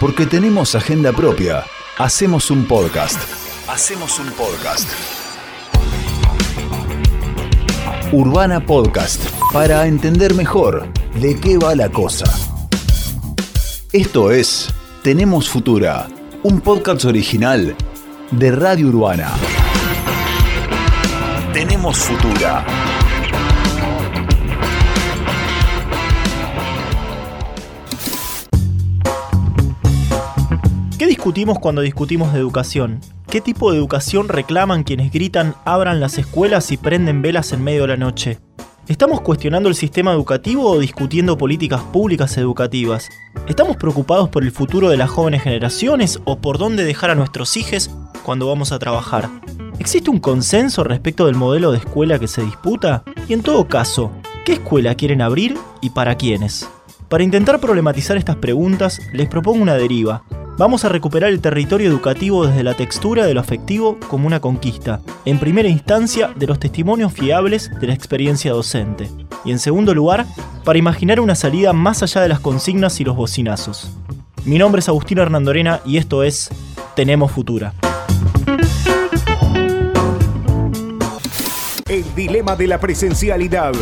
Porque tenemos agenda propia. Hacemos un podcast. Hacemos un podcast. Urbana Podcast. Para entender mejor de qué va la cosa. Esto es Tenemos Futura. Un podcast original de Radio Urbana. Tenemos Futura. ¿Qué discutimos cuando discutimos de educación? ¿Qué tipo de educación reclaman quienes gritan abran las escuelas y prenden velas en medio de la noche? ¿Estamos cuestionando el sistema educativo o discutiendo políticas públicas educativas? ¿Estamos preocupados por el futuro de las jóvenes generaciones o por dónde dejar a nuestros hijos cuando vamos a trabajar? ¿Existe un consenso respecto del modelo de escuela que se disputa? Y en todo caso, ¿qué escuela quieren abrir y para quiénes? Para intentar problematizar estas preguntas, les propongo una deriva, Vamos a recuperar el territorio educativo desde la textura de lo afectivo como una conquista, en primera instancia de los testimonios fiables de la experiencia docente, y en segundo lugar, para imaginar una salida más allá de las consignas y los bocinazos. Mi nombre es Agustín Hernandorena y esto es Tenemos Futura. El dilema de la presencialidad.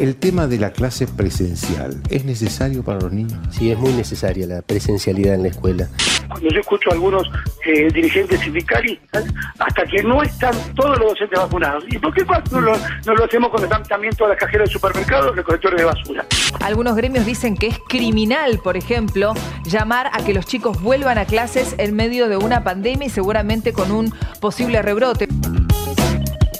El tema de la clase presencial, ¿es necesario para los niños? Sí, es muy necesaria la presencialidad en la escuela. Cuando yo escucho a algunos eh, dirigentes sindicales, hasta que no están todos los docentes vacunados. ¿Y por qué no lo, no lo hacemos cuando están también todas las cajeras del supermercado, recolectores de basura? Algunos gremios dicen que es criminal, por ejemplo, llamar a que los chicos vuelvan a clases en medio de una pandemia y seguramente con un posible rebrote.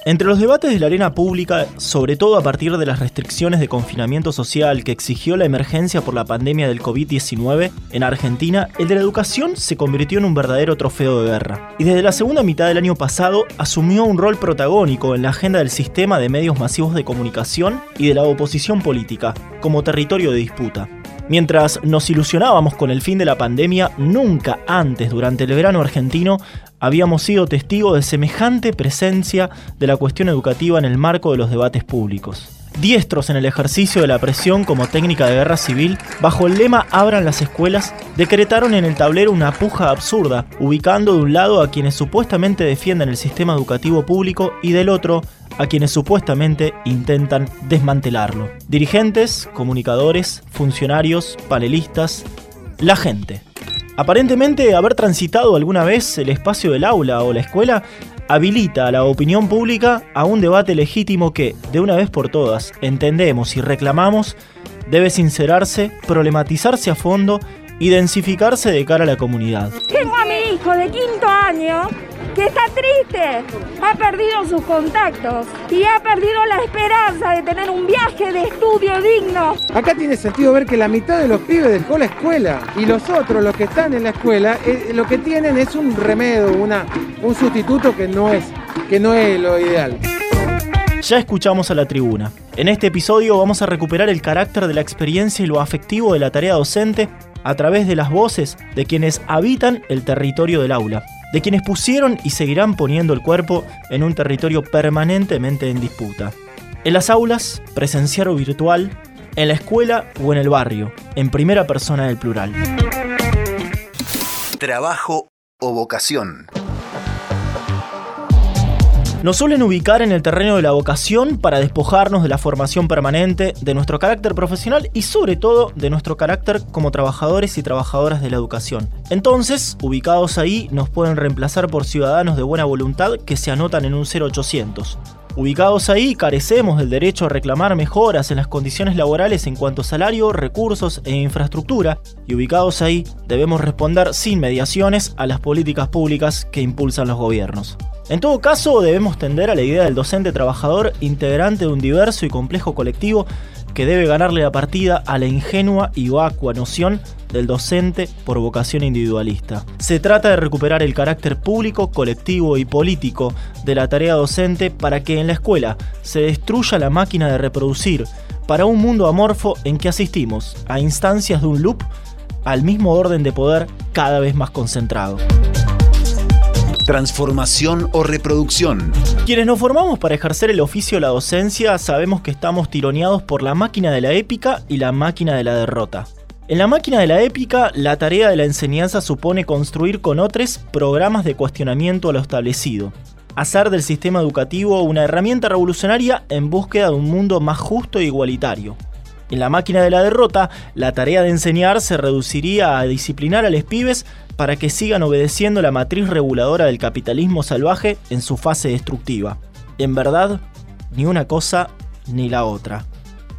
Entre los debates de la arena pública, sobre todo a partir de las restricciones de confinamiento social que exigió la emergencia por la pandemia del COVID-19 en Argentina, el de la educación se convirtió en un verdadero trofeo de guerra. Y desde la segunda mitad del año pasado asumió un rol protagónico en la agenda del sistema de medios masivos de comunicación y de la oposición política, como territorio de disputa. Mientras nos ilusionábamos con el fin de la pandemia, nunca antes durante el verano argentino habíamos sido testigos de semejante presencia de la cuestión educativa en el marco de los debates públicos. Diestros en el ejercicio de la presión como técnica de guerra civil, bajo el lema Abran las escuelas, decretaron en el tablero una puja absurda, ubicando de un lado a quienes supuestamente defienden el sistema educativo público y del otro a quienes supuestamente intentan desmantelarlo. Dirigentes, comunicadores, funcionarios, panelistas, la gente. Aparentemente, haber transitado alguna vez el espacio del aula o la escuela habilita a la opinión pública a un debate legítimo que, de una vez por todas, entendemos y reclamamos, debe sincerarse, problematizarse a fondo y densificarse de cara a la comunidad. Tengo a mi hijo de quinto año que está triste, ha perdido sus contactos y ha perdido la esperanza de tener un viaje de estudio digno. Acá tiene sentido ver que la mitad de los pibes dejó la escuela y los otros, los que están en la escuela, eh, lo que tienen es un remedio, una, un sustituto que no es, que no es lo ideal. Ya escuchamos a la tribuna. En este episodio vamos a recuperar el carácter de la experiencia y lo afectivo de la tarea docente a través de las voces de quienes habitan el territorio del aula de quienes pusieron y seguirán poniendo el cuerpo en un territorio permanentemente en disputa. En las aulas, presencial o virtual, en la escuela o en el barrio, en primera persona del plural. Trabajo o vocación. Nos suelen ubicar en el terreno de la vocación para despojarnos de la formación permanente, de nuestro carácter profesional y sobre todo de nuestro carácter como trabajadores y trabajadoras de la educación. Entonces, ubicados ahí, nos pueden reemplazar por ciudadanos de buena voluntad que se anotan en un 0800. Ubicados ahí, carecemos del derecho a reclamar mejoras en las condiciones laborales en cuanto a salario, recursos e infraestructura, y ubicados ahí, debemos responder sin mediaciones a las políticas públicas que impulsan los gobiernos. En todo caso, debemos tender a la idea del docente trabajador integrante de un diverso y complejo colectivo que debe ganarle la partida a la ingenua y vacua noción del docente por vocación individualista. Se trata de recuperar el carácter público, colectivo y político de la tarea docente para que en la escuela se destruya la máquina de reproducir para un mundo amorfo en que asistimos a instancias de un loop al mismo orden de poder cada vez más concentrado transformación o reproducción. Quienes nos formamos para ejercer el oficio de la docencia sabemos que estamos tironeados por la máquina de la épica y la máquina de la derrota. En la máquina de la épica, la tarea de la enseñanza supone construir con otros programas de cuestionamiento a lo establecido, hacer del sistema educativo una herramienta revolucionaria en búsqueda de un mundo más justo e igualitario. En la máquina de la derrota, la tarea de enseñar se reduciría a disciplinar a los pibes para que sigan obedeciendo la matriz reguladora del capitalismo salvaje en su fase destructiva. En verdad, ni una cosa ni la otra.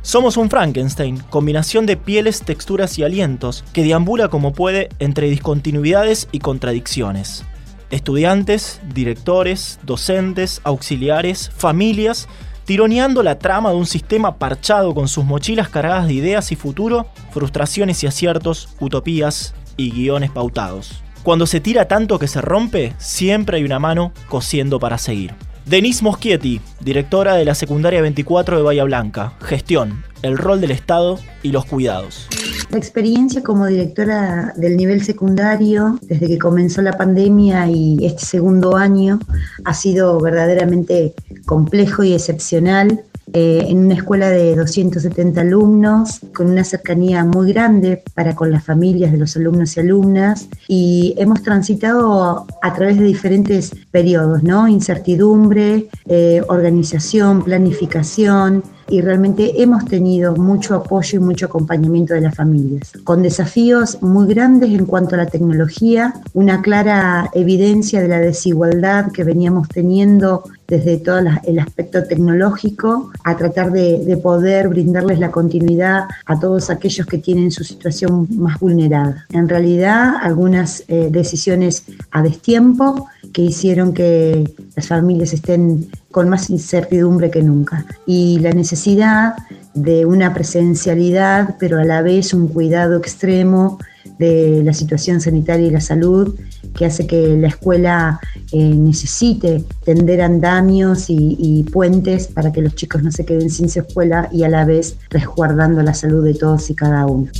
Somos un Frankenstein, combinación de pieles, texturas y alientos, que deambula como puede entre discontinuidades y contradicciones. Estudiantes, directores, docentes, auxiliares, familias, tironeando la trama de un sistema parchado con sus mochilas cargadas de ideas y futuro, frustraciones y aciertos, utopías y guiones pautados. Cuando se tira tanto que se rompe, siempre hay una mano cosiendo para seguir. Denise Moschietti, directora de la secundaria 24 de Bahía Blanca. Gestión, el rol del Estado y los cuidados. La experiencia como directora del nivel secundario, desde que comenzó la pandemia y este segundo año, ha sido verdaderamente complejo y excepcional eh, en una escuela de 270 alumnos, con una cercanía muy grande para con las familias de los alumnos y alumnas, y hemos transitado a través de diferentes periodos, ¿no? Incertidumbre, eh, organización, planificación, y realmente hemos tenido mucho apoyo y mucho acompañamiento de las familias, con desafíos muy grandes en cuanto a la tecnología, una clara evidencia de la desigualdad que veníamos teniendo desde todo el aspecto tecnológico, a tratar de, poder brindarles la continuidad a todos aquellos que tienen su situación más vulnerada. En realidad, algunas eh, decisiones a destiempo que hicieron que las familias estén con más incertidumbre que nunca. Y la necesidad de una presencialidad, pero a la vez un cuidado extremo de la situación sanitaria y la salud, que hace que la escuela eh, necesite tender andamios y, y, puentes para que los chicos no se queden sin su escuela y a la vez resguardando la salud de todos y cada uno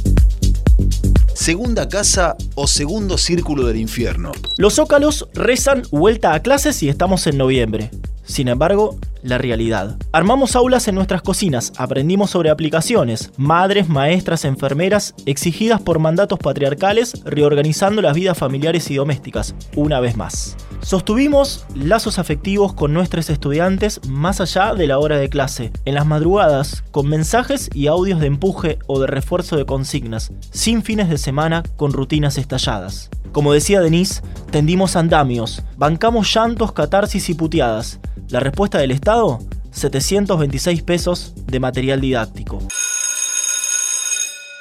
segunda casa o segundo círculo del infierno. Los zócalos rezan vuelta a clases y estamos en noviembre. Sin embargo, la realidad. Armamos aulas en nuestras cocinas, aprendimos sobre aplicaciones, madres, maestras, enfermeras, exigidas por mandatos patriarcales, reorganizando las vidas familiares y domésticas, una vez más. Sostuvimos lazos afectivos con nuestros estudiantes más allá de la hora de clase, en las madrugadas, con mensajes y audios de empuje o de refuerzo de consignas, sin fines de semana con rutinas estalladas. Como decía Denise, tendimos andamios, bancamos llantos, catarsis y puteadas. La respuesta del Estado, 726 pesos de material didáctico.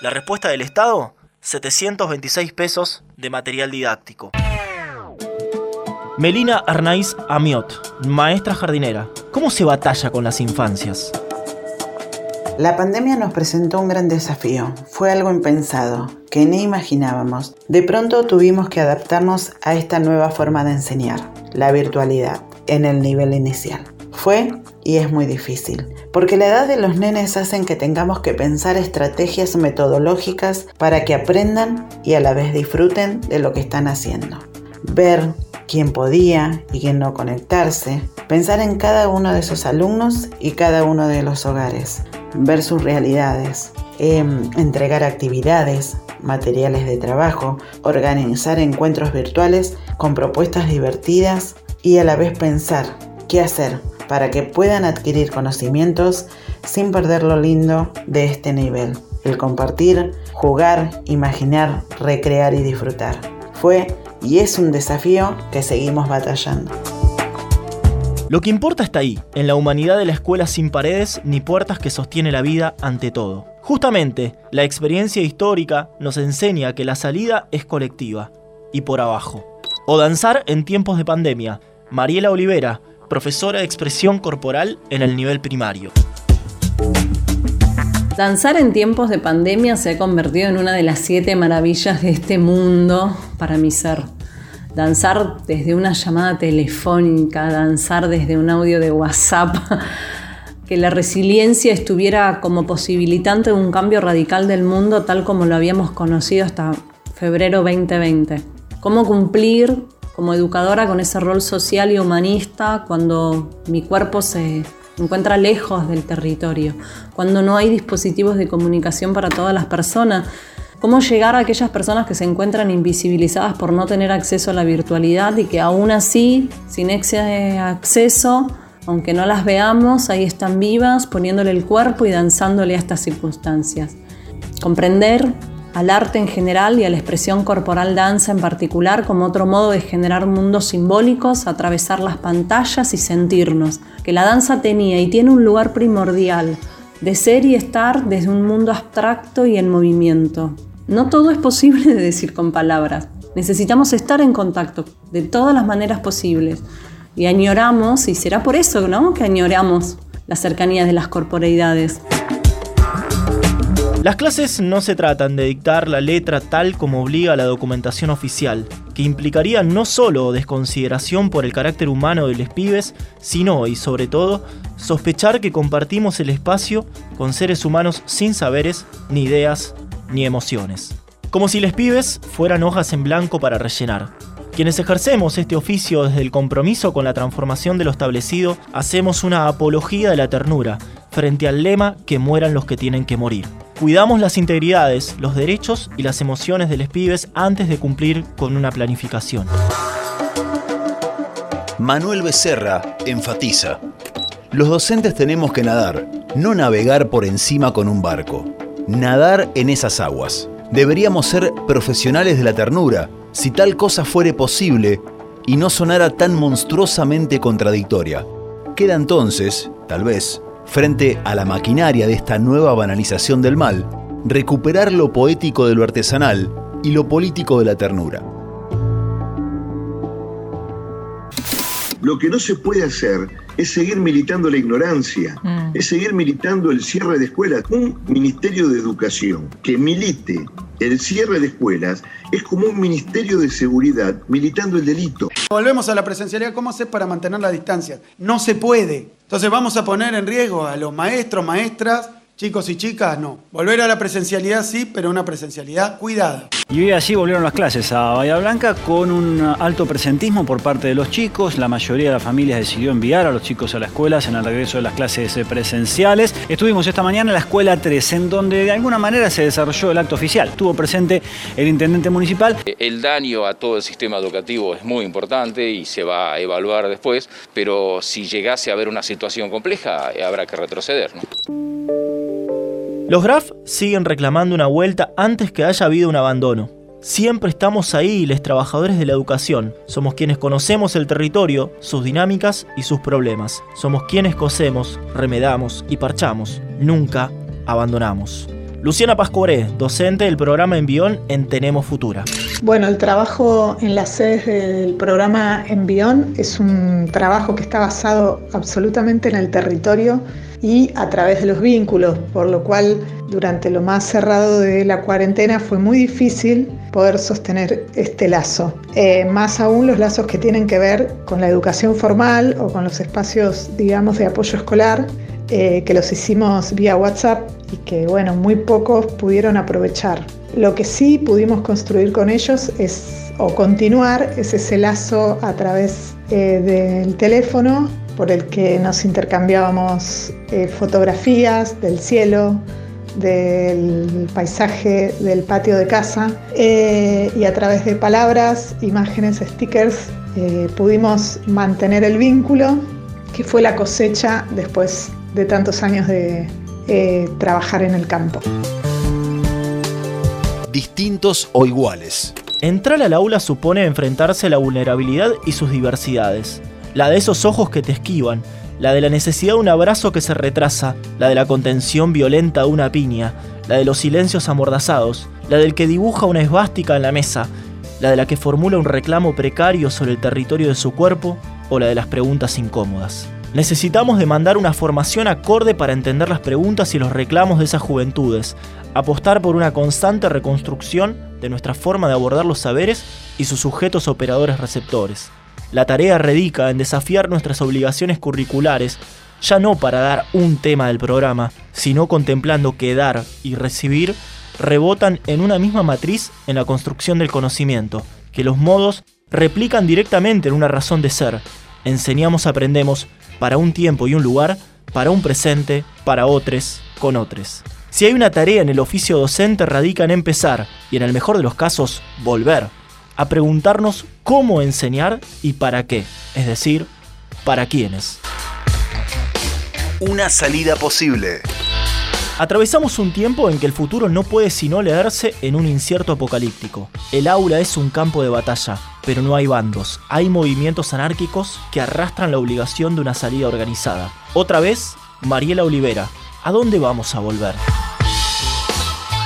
La respuesta del Estado, 726 pesos de material didáctico. Melina Arnaiz Amiot, maestra jardinera. ¿Cómo se batalla con las infancias? La pandemia nos presentó un gran desafío. Fue algo impensado, que ni imaginábamos. De pronto tuvimos que adaptarnos a esta nueva forma de enseñar, la virtualidad, en el nivel inicial. Fue y es muy difícil, porque la edad de los nenes hacen que tengamos que pensar estrategias metodológicas para que aprendan y a la vez disfruten de lo que están haciendo. Ver quién podía y quién no conectarse, pensar en cada uno de esos alumnos y cada uno de los hogares, ver sus realidades, em, entregar actividades, materiales de trabajo, organizar encuentros virtuales con propuestas divertidas y a la vez pensar qué hacer para que puedan adquirir conocimientos sin perder lo lindo de este nivel, el compartir, jugar, imaginar, recrear y disfrutar. Fue y es un desafío que seguimos batallando. Lo que importa está ahí, en la humanidad de la escuela sin paredes ni puertas que sostiene la vida ante todo. Justamente, la experiencia histórica nos enseña que la salida es colectiva, y por abajo. O danzar en tiempos de pandemia. Mariela Olivera, profesora de expresión corporal en el nivel primario. Danzar en tiempos de pandemia se ha convertido en una de las siete maravillas de este mundo para mi ser. Danzar desde una llamada telefónica, danzar desde un audio de WhatsApp, que la resiliencia estuviera como posibilitante de un cambio radical del mundo tal como lo habíamos conocido hasta febrero 2020. Cómo cumplir como educadora con ese rol social y humanista cuando mi cuerpo se encuentra lejos del territorio, cuando no hay dispositivos de comunicación para todas las personas. cómo llegar a aquellas personas que se encuentran invisibilizadas por no tener acceso a la virtualidad y que aún así, sin acceso, aunque no las veamos, ahí están vivas, poniéndole el cuerpo y danzándole a estas circunstancias. Comprender al arte en general y a la expresión corporal danza en particular como otro modo de generar mundos simbólicos, atravesar las pantallas y sentirnos, que la danza tenía y tiene un lugar primordial de ser y estar desde un mundo abstracto y en movimiento. No todo es posible de decir con palabras. Necesitamos estar en contacto de todas las maneras posibles. Y añoramos, y será por eso ¿no? que añoramos la cercanía de las corporeidades. Las clases no se tratan de dictar la letra tal como obliga la documentación oficial, que implicaría no solo desconsideración por el carácter humano de los pibes, sino y sobre todo sospechar que compartimos el espacio con seres humanos sin saberes, ni ideas, ni emociones. Como si los pibes fueran hojas en blanco para rellenar. Quienes ejercemos este oficio desde el compromiso con la transformación de lo establecido, hacemos una apología de la ternura, frente al lema que mueran los que tienen que morir. Cuidamos las integridades, los derechos y las emociones de los pibes antes de cumplir con una planificación. Manuel Becerra enfatiza. Los docentes tenemos que nadar, no navegar por encima con un barco. Nadar en esas aguas. Deberíamos ser profesionales de la ternura, si tal cosa fuere posible y no sonara tan monstruosamente contradictoria. Queda entonces, tal vez, frente a la maquinaria de esta nueva banalización del mal, recuperar lo poético de lo artesanal y lo político de la ternura. Lo que no se puede hacer es seguir militando la ignorancia, Mm. es seguir militando el cierre de escuelas. Un ministerio de educación que milite el cierre de escuelas es como un ministerio de seguridad militando el delito. Volvemos a la presencialidad. ¿Cómo hacer para mantener la distancia? No se puede. Entonces vamos a poner en riesgo a los maestros, maestras, chicos y chicas. No. Volver a la presencialidad sí, pero una presencialidad cuidada. Y hoy así volvieron las clases a Bahía Blanca con un alto presentismo por parte de los chicos. La mayoría de las familias decidió enviar a los chicos a las escuelas en el regreso de las clases eh, presenciales. Estuvimos esta mañana en la escuela 3, en donde de alguna manera se desarrolló el acto oficial. Estuvo presente el intendente municipal. El daño a todo el sistema educativo es muy importante y se va a evaluar después, pero si llegase a haber una situación compleja, eh, habrá que retroceder. Los Graf siguen reclamando una vuelta antes que haya habido un abandono. Siempre estamos ahí, los trabajadores de la educación. Somos quienes conocemos el territorio, sus dinámicas y sus problemas. Somos quienes cosemos, remedamos y parchamos. Nunca abandonamos. Luciana Pascuaré, docente del programa Envión en Tenemos Futura. Bueno, el trabajo en las sedes del programa Envión es un trabajo que está basado absolutamente en el territorio y a través de los vínculos, por lo cual durante lo más cerrado de la cuarentena fue muy difícil poder sostener este lazo. Eh, más aún los lazos que tienen que ver con la educación formal o con los espacios, digamos, de apoyo escolar, eh, que los hicimos vía WhatsApp y que, bueno, muy pocos pudieron aprovechar. Lo que sí pudimos construir con ellos es, o continuar, es ese lazo a través eh, del teléfono por el que nos intercambiábamos eh, fotografías del cielo, del paisaje del patio de casa eh, y a través de palabras, imágenes, stickers eh, pudimos mantener el vínculo que fue la cosecha después de tantos años de eh, trabajar en el campo. Distintos o iguales. Entrar al aula supone enfrentarse a la vulnerabilidad y sus diversidades. La de esos ojos que te esquivan, la de la necesidad de un abrazo que se retrasa, la de la contención violenta de una piña, la de los silencios amordazados, la del que dibuja una esvástica en la mesa, la de la que formula un reclamo precario sobre el territorio de su cuerpo o la de las preguntas incómodas. Necesitamos demandar una formación acorde para entender las preguntas y los reclamos de esas juventudes, apostar por una constante reconstrucción de nuestra forma de abordar los saberes y sus sujetos operadores receptores. La tarea radica en desafiar nuestras obligaciones curriculares, ya no para dar un tema del programa, sino contemplando que dar y recibir rebotan en una misma matriz en la construcción del conocimiento, que los modos replican directamente en una razón de ser. Enseñamos, aprendemos, para un tiempo y un lugar, para un presente, para otros, con otros. Si hay una tarea en el oficio docente radica en empezar, y en el mejor de los casos, volver, a preguntarnos cómo enseñar y para qué, es decir, para quiénes. Una salida posible. Atravesamos un tiempo en que el futuro no puede sino leerse en un incierto apocalíptico. El aula es un campo de batalla, pero no hay bandos, hay movimientos anárquicos que arrastran la obligación de una salida organizada. Otra vez, Mariela Olivera, ¿a dónde vamos a volver?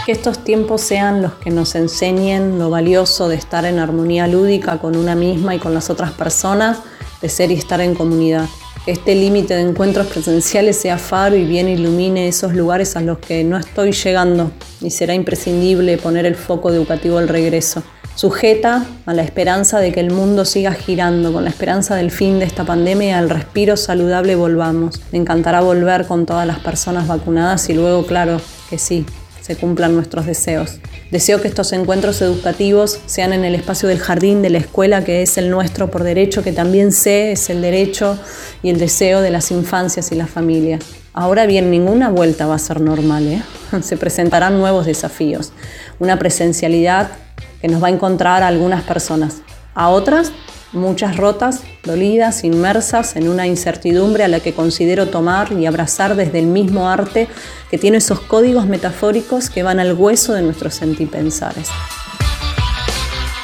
Que estos tiempos sean los que nos enseñen lo valioso de estar en armonía lúdica con una misma y con las otras personas, de ser y estar en comunidad este límite de encuentros presenciales sea faro y bien ilumine esos lugares a los que no estoy llegando y será imprescindible poner el foco educativo al regreso. Sujeta a la esperanza de que el mundo siga girando, con la esperanza del fin de esta pandemia y al respiro saludable volvamos. Me encantará volver con todas las personas vacunadas y luego, claro, que sí, se cumplan nuestros deseos. Deseo que estos encuentros educativos sean en el espacio del jardín de la escuela, que es el nuestro por derecho, que también sé es el derecho y el deseo de las infancias y las familias. Ahora bien, ninguna vuelta va a ser normal, ¿eh? se presentarán nuevos desafíos. Una presencialidad que nos va a encontrar a algunas personas, a otras muchas rotas, dolidas, inmersas en una incertidumbre a la que considero tomar y abrazar desde el mismo arte que tiene esos códigos metafóricos que van al hueso de nuestros sentipensares.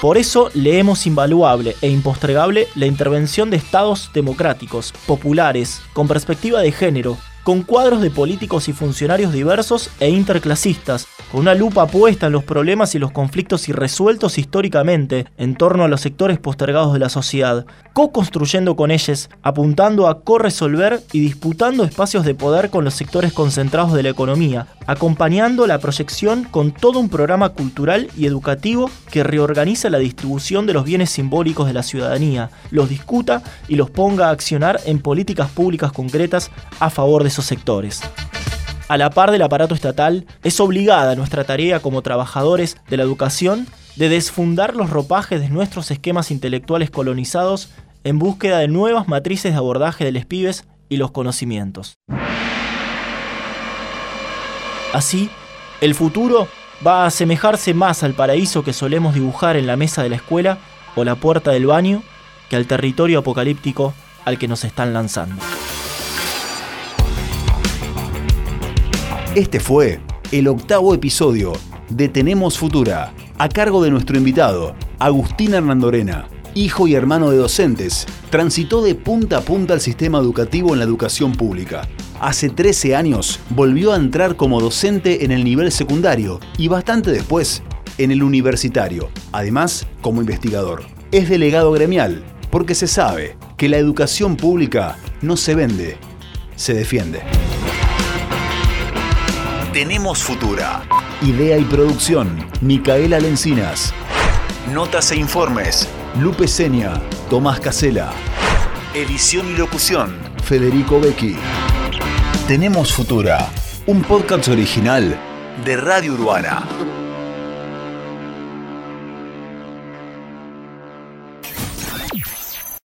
Por eso leemos invaluable e impostregable la intervención de estados democráticos, populares, con perspectiva de género, con cuadros de políticos y funcionarios diversos e interclasistas, con una lupa puesta en los problemas y los conflictos irresueltos históricamente en torno a los sectores postergados de la sociedad, co-construyendo con ellos, apuntando a co-resolver y disputando espacios de poder con los sectores concentrados de la economía, acompañando la proyección con todo un programa cultural y educativo que reorganiza la distribución de los bienes simbólicos de la ciudadanía, los discuta y los ponga a accionar en políticas públicas concretas a favor de sectores. A la par del aparato estatal, es obligada nuestra tarea como trabajadores de la educación de desfundar los ropajes de nuestros esquemas intelectuales colonizados en búsqueda de nuevas matrices de abordaje de los pibes y los conocimientos. Así, el futuro va a asemejarse más al paraíso que solemos dibujar en la mesa de la escuela o la puerta del baño que al territorio apocalíptico al que nos están lanzando. Este fue el octavo episodio de Tenemos Futura, a cargo de nuestro invitado, Agustín Hernandorena, hijo y hermano de docentes, transitó de punta a punta al sistema educativo en la educación pública. Hace 13 años volvió a entrar como docente en el nivel secundario y bastante después en el universitario, además como investigador. Es delegado gremial porque se sabe que la educación pública no se vende, se defiende. Tenemos Futura. Idea y producción, Micaela Lencinas. Notas e informes, Lupe Seña, Tomás Casela. Edición y locución, Federico Becchi. Tenemos Futura, un podcast original de Radio Urbana.